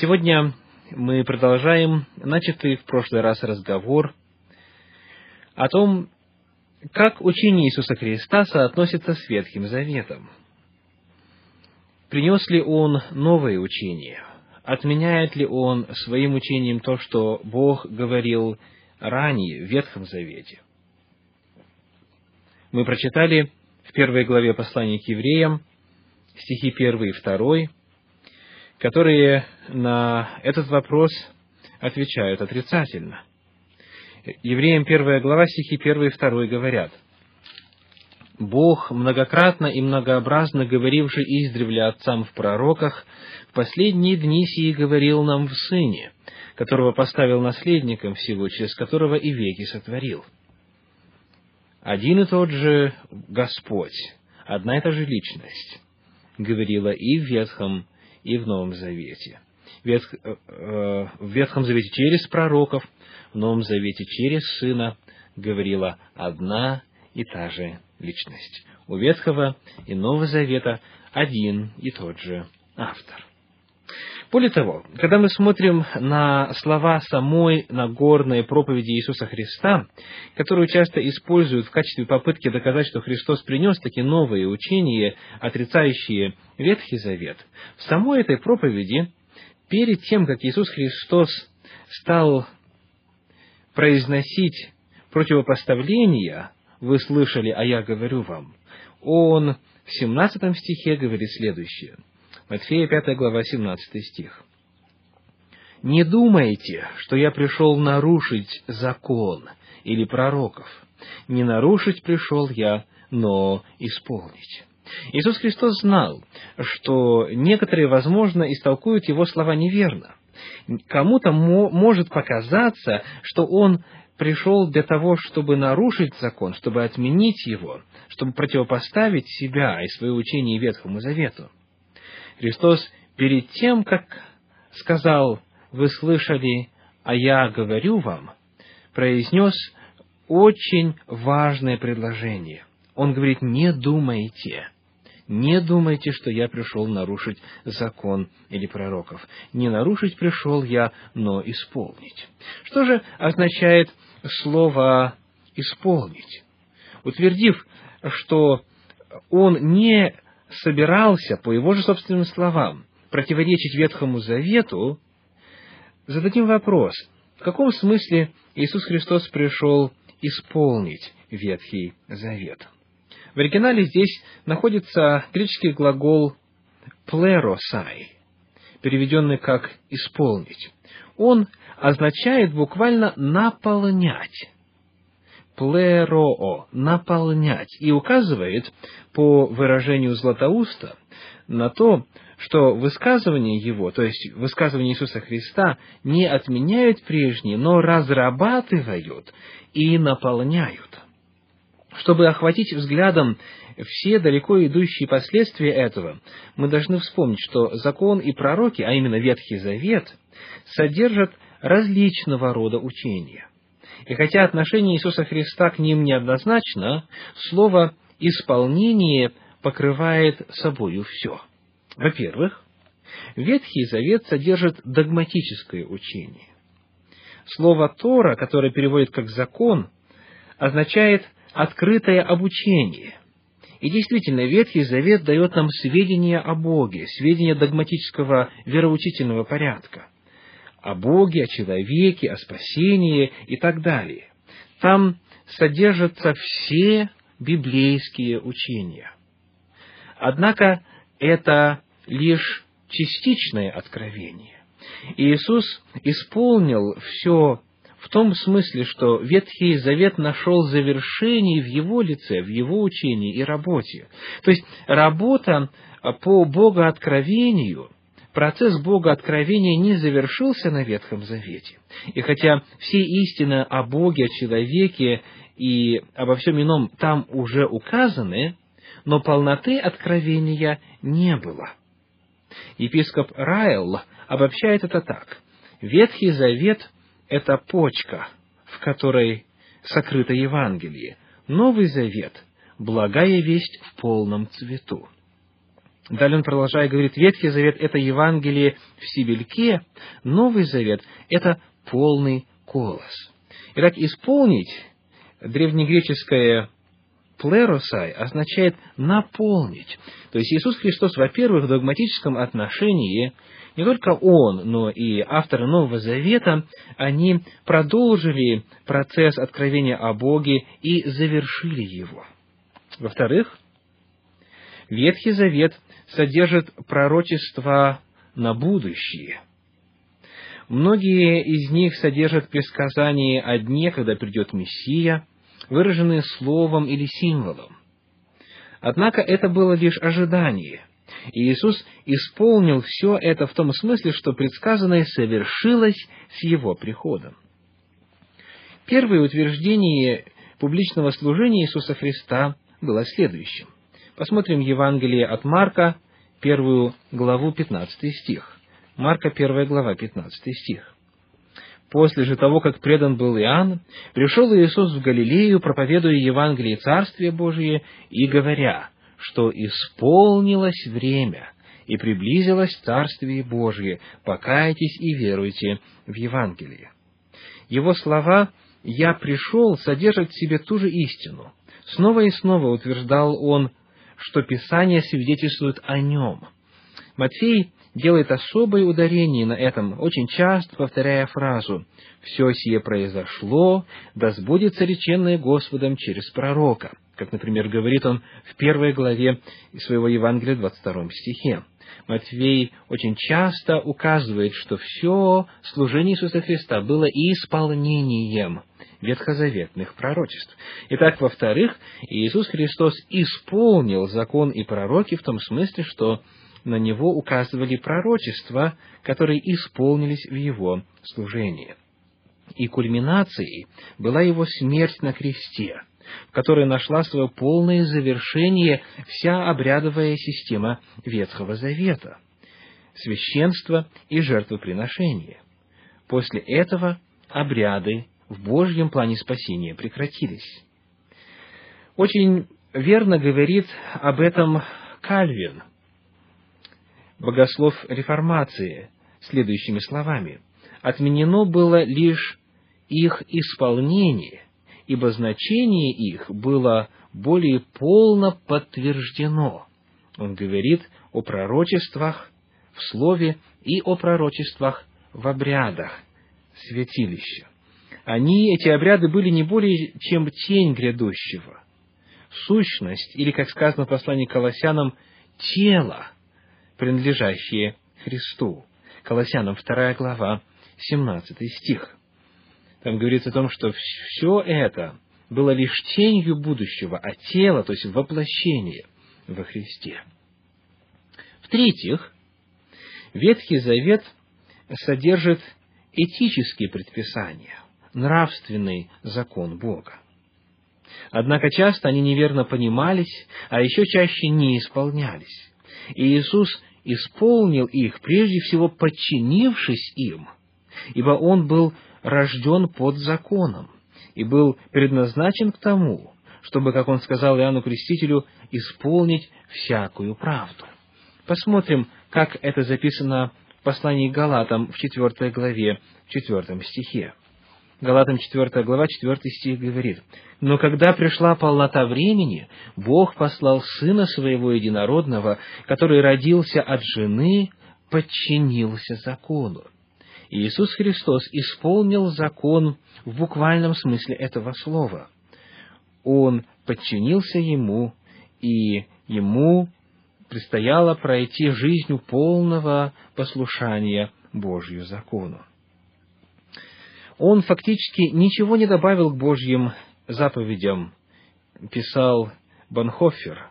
Сегодня мы продолжаем начатый в прошлый раз разговор о том, как учение Иисуса Христа соотносится с Ветхим Заветом. Принес ли Он новое учение? Отменяет ли Он своим учением то, что Бог говорил ранее в Ветхом Завете? Мы прочитали в первой главе послания к евреям стихи 1 и 2, которые на этот вопрос отвечают отрицательно. Евреям первая глава, стихи 1 и 2 говорят, «Бог, многократно и многообразно говоривший издревле отцам в пророках, в последние дни сии говорил нам в Сыне, которого поставил наследником всего, через которого и веки сотворил». Один и тот же Господь, одна и та же личность, говорила и в Ветхом, и в Новом Завете. Ветх, э, э, в Ветхом Завете через пророков, в Новом Завете через Сына говорила одна и та же личность. У Ветхого и Нового Завета один и тот же автор. Более того, когда мы смотрим на слова самой Нагорной проповеди Иисуса Христа, которую часто используют в качестве попытки доказать, что Христос принес такие новые учения, отрицающие Ветхий Завет, в самой этой проповеди, перед тем, как Иисус Христос стал произносить противопоставления, вы слышали, а я говорю вам, Он в 17 стихе говорит следующее – Матфея 5 глава 17 стих. «Не думайте, что я пришел нарушить закон или пророков. Не нарушить пришел я, но исполнить». Иисус Христос знал, что некоторые, возможно, истолкуют его слова неверно. Кому-то может показаться, что он пришел для того, чтобы нарушить закон, чтобы отменить его, чтобы противопоставить себя и свое учение Ветхому Завету. Христос перед тем, как сказал, вы слышали, а я говорю вам, произнес очень важное предложение. Он говорит, не думайте, не думайте, что я пришел нарушить закон или пророков. Не нарушить пришел я, но исполнить. Что же означает слово «исполнить»? Утвердив, что он не собирался, по его же собственным словам, противоречить Ветхому Завету, зададим вопрос, в каком смысле Иисус Христос пришел исполнить Ветхий Завет? В оригинале здесь находится греческий глагол «плеросай», переведенный как «исполнить». Он означает буквально «наполнять» плероо, наполнять, и указывает, по выражению Златоуста, на то, что высказывание его, то есть высказывание Иисуса Христа, не отменяют прежние, но разрабатывают и наполняют. Чтобы охватить взглядом все далеко идущие последствия этого, мы должны вспомнить, что закон и пророки, а именно Ветхий Завет, содержат различного рода учения. И хотя отношение Иисуса Христа к ним неоднозначно, слово «исполнение» покрывает собою все. Во-первых, Ветхий Завет содержит догматическое учение. Слово «Тора», которое переводит как «закон», означает открытое обучение. И действительно, Ветхий Завет дает нам сведения о Боге, сведения догматического вероучительного порядка – о Боге, о человеке, о спасении и так далее. Там содержатся все библейские учения. Однако это лишь частичное откровение. Иисус исполнил все в том смысле, что Ветхий Завет нашел завершение в Его лице, в Его учении и работе. То есть работа по Богооткровению – процесс Бога откровения не завершился на Ветхом Завете. И хотя все истины о Боге, о человеке и обо всем ином там уже указаны, но полноты откровения не было. Епископ Райл обобщает это так. Ветхий Завет – это почка, в которой сокрыто Евангелие. Новый Завет – благая весть в полном цвету. Далее он продолжает говорит, Ветхий Завет – это Евангелие в Сибельке, Новый Завет – это полный колос. Итак, исполнить древнегреческое плеросай означает наполнить. То есть Иисус Христос, во-первых, в догматическом отношении, не только Он, но и авторы Нового Завета, они продолжили процесс откровения о Боге и завершили его. Во-вторых, Ветхий Завет содержит пророчества на будущее. Многие из них содержат предсказания о дне, когда придет Мессия, выраженные словом или символом. Однако это было лишь ожидание. И Иисус исполнил все это в том смысле, что предсказанное совершилось с Его приходом. Первое утверждение публичного служения Иисуса Христа было следующим. Посмотрим Евангелие от Марка, первую главу, 15 стих. Марка, первая глава, 15 стих. После же того, как предан был Иоанн, пришел Иисус в Галилею, проповедуя Евангелие Царствия Божие и говоря, что исполнилось время и приблизилось Царствие Божие, покайтесь и веруйте в Евангелие. Его слова «Я пришел» содержат в себе ту же истину. Снова и снова утверждал он, что Писание свидетельствует о нем. Матфей делает особое ударение на этом, очень часто повторяя фразу «Все сие произошло, да сбудется реченное Господом через пророка», как, например, говорит он в первой главе своего Евангелия, 22 стихе. Матвей очень часто указывает, что все служение Иисуса Христа было исполнением ветхозаветных пророчеств. Итак, во-вторых, Иисус Христос исполнил закон и пророки в том смысле, что на него указывали пророчества, которые исполнились в его служении. И кульминацией была его смерть на кресте, в которой нашла свое полное завершение вся обрядовая система Ветхого Завета – священство и жертвоприношение. После этого обряды в Божьем плане спасения прекратились. Очень верно говорит об этом Кальвин – богослов реформации следующими словами. «Отменено было лишь их исполнение, ибо значение их было более полно подтверждено». Он говорит о пророчествах в слове и о пророчествах в обрядах святилища. Они, эти обряды, были не более чем тень грядущего. Сущность, или, как сказано в послании Колоссянам, тело принадлежащие Христу. Колоссянам 2 глава, 17 стих. Там говорится о том, что все это было лишь тенью будущего, а тело, то есть воплощение во Христе. В-третьих, Ветхий Завет содержит этические предписания, нравственный закон Бога. Однако часто они неверно понимались, а еще чаще не исполнялись. И Иисус исполнил их, прежде всего подчинившись им, ибо Он был рожден под законом и был предназначен к тому, чтобы, как Он сказал Иоанну Крестителю, исполнить всякую правду. Посмотрим, как это записано в послании Галатам в 4 главе, в 4 стихе. Галатам 4 глава, 4 стих говорит, «Но когда пришла полнота времени, Бог послал Сына Своего Единородного, который родился от жены, подчинился закону». Иисус Христос исполнил закон в буквальном смысле этого слова. Он подчинился Ему, и Ему предстояло пройти жизнью полного послушания Божью закону он фактически ничего не добавил к Божьим заповедям, писал Банхофер,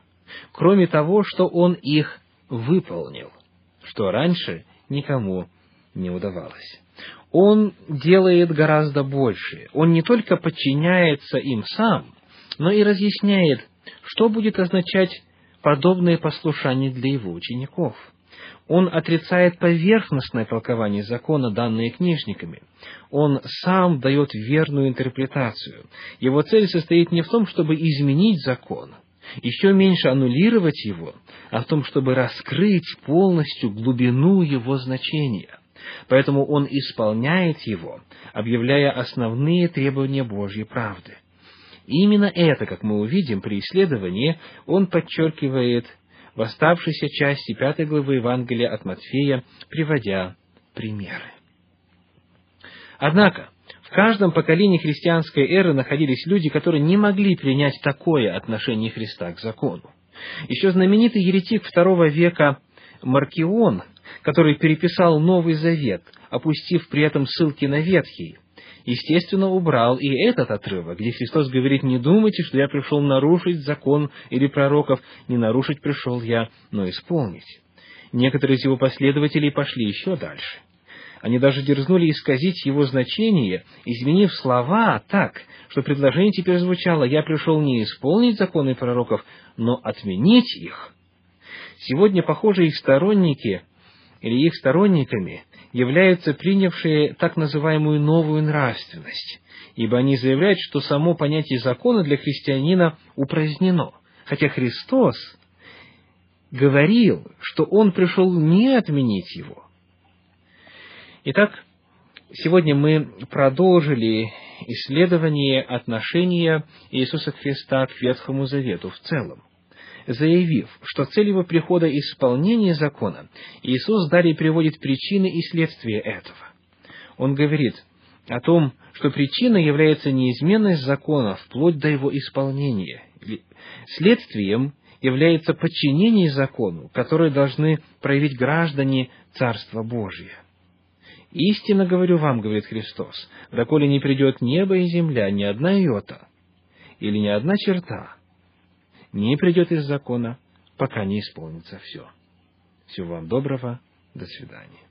кроме того, что он их выполнил, что раньше никому не удавалось. Он делает гораздо больше. Он не только подчиняется им сам, но и разъясняет, что будет означать подобное послушание для его учеников – он отрицает поверхностное толкование закона, данное книжниками. Он сам дает верную интерпретацию. Его цель состоит не в том, чтобы изменить закон, еще меньше аннулировать его, а в том, чтобы раскрыть полностью глубину его значения. Поэтому он исполняет его, объявляя основные требования Божьей правды. И именно это, как мы увидим при исследовании, он подчеркивает в оставшейся части пятой главы Евангелия от Матфея, приводя примеры. Однако, в каждом поколении христианской эры находились люди, которые не могли принять такое отношение Христа к закону. Еще знаменитый еретик второго века Маркион, который переписал Новый Завет, опустив при этом ссылки на Ветхий, естественно, убрал и этот отрывок, где Христос говорит, «Не думайте, что я пришел нарушить закон или пророков, не нарушить пришел я, но исполнить». Некоторые из его последователей пошли еще дальше. Они даже дерзнули исказить его значение, изменив слова так, что предложение теперь звучало «Я пришел не исполнить законы пророков, но отменить их». Сегодня, похоже, их сторонники или их сторонниками являются принявшие так называемую новую нравственность, ибо они заявляют, что само понятие закона для христианина упразднено, хотя Христос говорил, что Он пришел не отменить его, Итак, сегодня мы продолжили исследование отношения Иисуса Христа к Ветхому Завету в целом, заявив, что цель его прихода – исполнение закона, Иисус далее приводит причины и следствия этого. Он говорит о том, что причина является неизменность закона вплоть до его исполнения. Следствием является подчинение закону, которое должны проявить граждане Царства Божия. Истинно говорю вам, говорит Христос, доколе не придет небо и земля, ни одна йота, или ни одна черта, не придет из закона, пока не исполнится все. Всего вам доброго, до свидания.